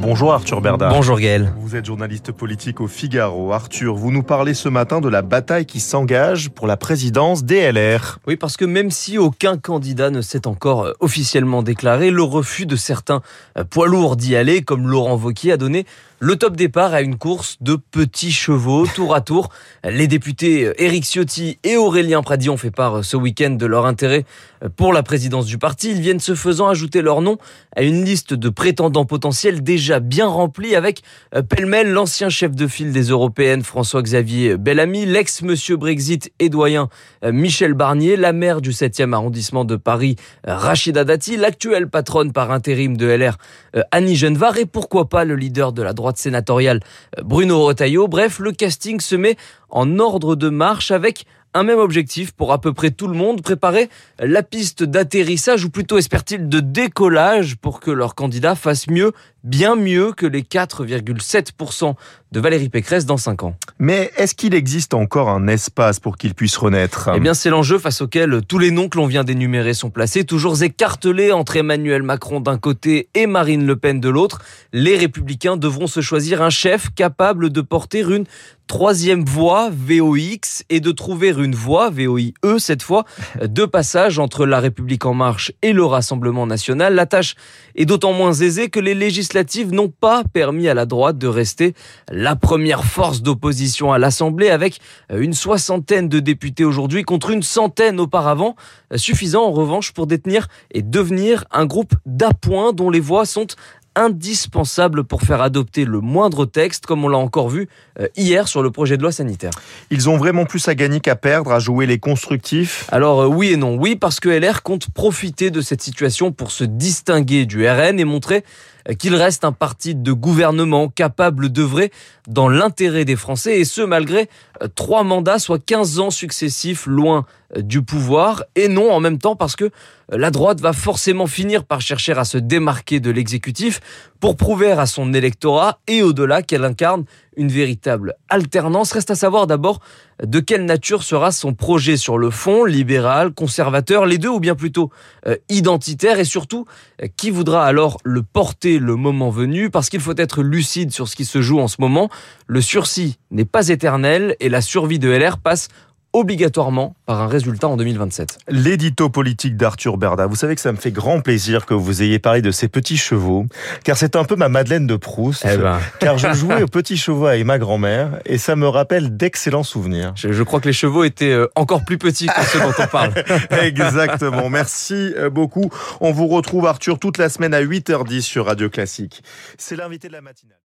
Bonjour Arthur Berda. Bonjour Gaël. Vous êtes journaliste politique au Figaro. Arthur, vous nous parlez ce matin de la bataille qui s'engage pour la présidence DLR. Oui, parce que même si aucun candidat ne s'est encore euh, officiellement déclaré, le refus de certains euh, poids lourds d'y aller, comme Laurent Wauquiez, a donné le top départ à une course de petits chevaux, tour à tour. Les députés euh, Éric Ciotti et Aurélien Pradi ont fait part ce week-end de leur intérêt pour la présidence du parti. Ils viennent ce faisant ajouter leur nom à une liste de prétendants potentiels déjà bien remplie avec pêle-mêle l'ancien chef de file des européennes François-Xavier Bellamy, l'ex-monsieur Brexit et doyen Michel Barnier, la maire du 7e arrondissement de Paris Rachida Dati, l'actuelle patronne par intérim de LR Annie Genevard et pourquoi pas le leader de la droite sénatoriale Bruno Retailleau. Bref, le casting se met en ordre de marche avec un même objectif pour à peu près tout le monde, préparer la piste d'atterrissage ou plutôt espère-t-il de décollage pour que leur candidat fasse mieux, bien mieux que les 4,7% de Valérie Pécresse dans 5 ans. Mais est-ce qu'il existe encore un espace pour qu'il puisse renaître? Eh bien, c'est l'enjeu face auquel tous les noms que l'on vient d'énumérer sont placés, toujours écartelés entre Emmanuel Macron d'un côté et Marine Le Pen de l'autre. Les républicains devront se choisir un chef capable de porter une troisième voie VOX et de trouver une voie VOIE cette fois de passage entre la République en marche et le Rassemblement national. La tâche est d'autant moins aisée que les législatives n'ont pas permis à la droite de rester la première force d'opposition à l'Assemblée avec une soixantaine de députés aujourd'hui contre une centaine auparavant, suffisant en revanche pour détenir et devenir un groupe d'appoint dont les voix sont indispensable pour faire adopter le moindre texte, comme on l'a encore vu euh, hier sur le projet de loi sanitaire. Ils ont vraiment plus à gagner qu'à perdre, à jouer les constructifs Alors euh, oui et non. Oui, parce que LR compte profiter de cette situation pour se distinguer du RN et montrer euh, qu'il reste un parti de gouvernement capable d'œuvrer dans l'intérêt des Français, et ce malgré trois mandats, soit 15 ans successifs loin du pouvoir, et non en même temps parce que la droite va forcément finir par chercher à se démarquer de l'exécutif pour prouver à son électorat et au-delà qu'elle incarne une véritable alternance. Reste à savoir d'abord de quelle nature sera son projet sur le fond, libéral, conservateur, les deux ou bien plutôt euh, identitaire et surtout euh, qui voudra alors le porter le moment venu? Parce qu'il faut être lucide sur ce qui se joue en ce moment. Le sursis n'est pas éternel et la survie de LR passe obligatoirement par un résultat en 2027. L'édito politique d'Arthur Berda. Vous savez que ça me fait grand plaisir que vous ayez parlé de ces petits chevaux, car c'est un peu ma Madeleine de Proust. Eh ben. Car je jouais aux petits chevaux avec ma grand-mère et ça me rappelle d'excellents souvenirs. Je, je, crois que les chevaux étaient euh, encore plus petits que ceux dont on parle. Exactement. Merci euh, beaucoup. On vous retrouve Arthur toute la semaine à 8h10 sur Radio Classique. C'est l'invité de la matinale.